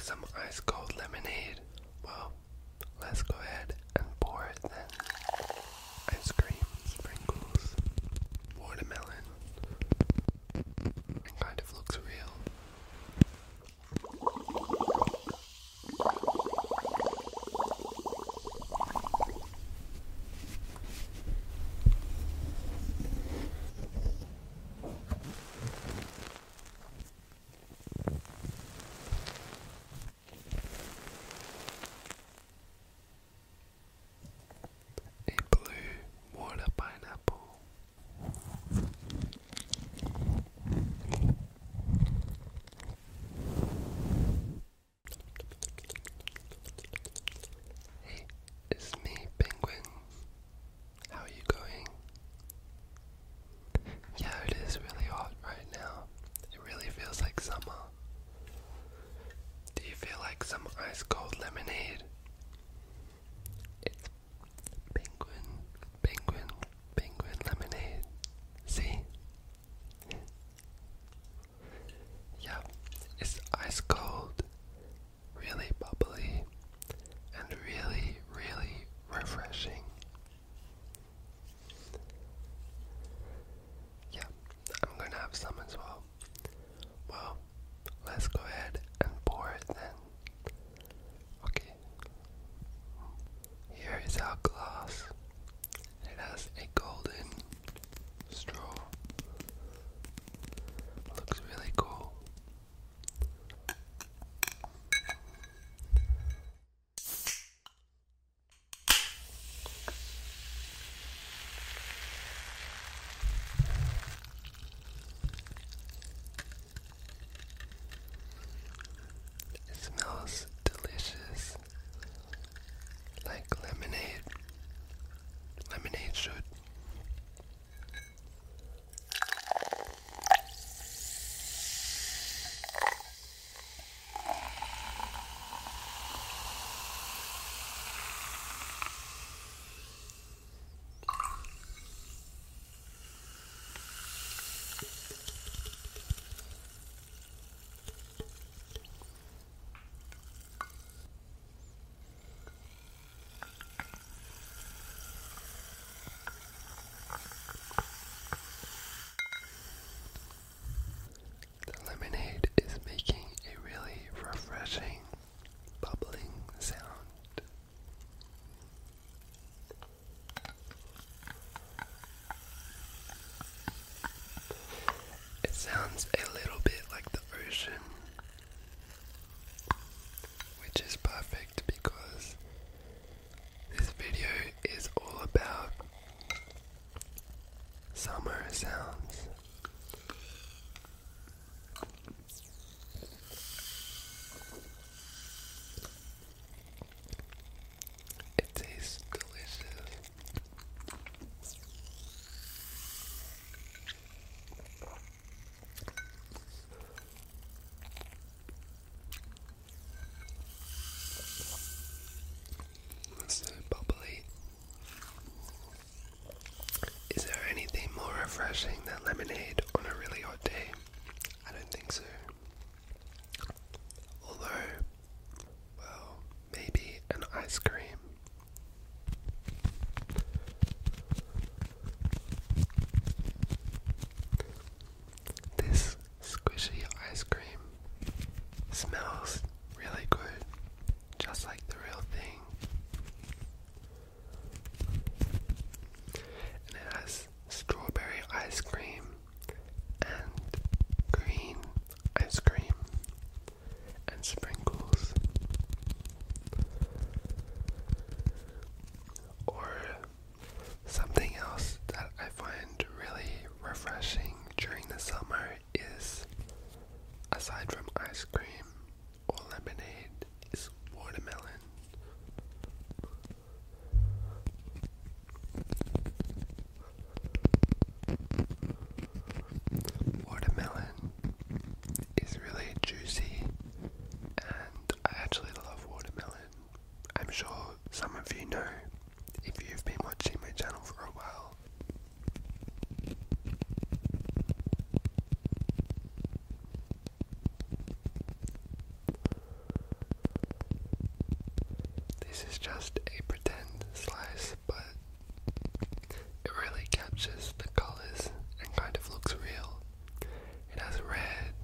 some ice cold lemonade. Well, let's go ahead and pour it then. summons while ice cream or lemonade. This is just a pretend slice, but it really captures the colors and kind of looks real. It has red,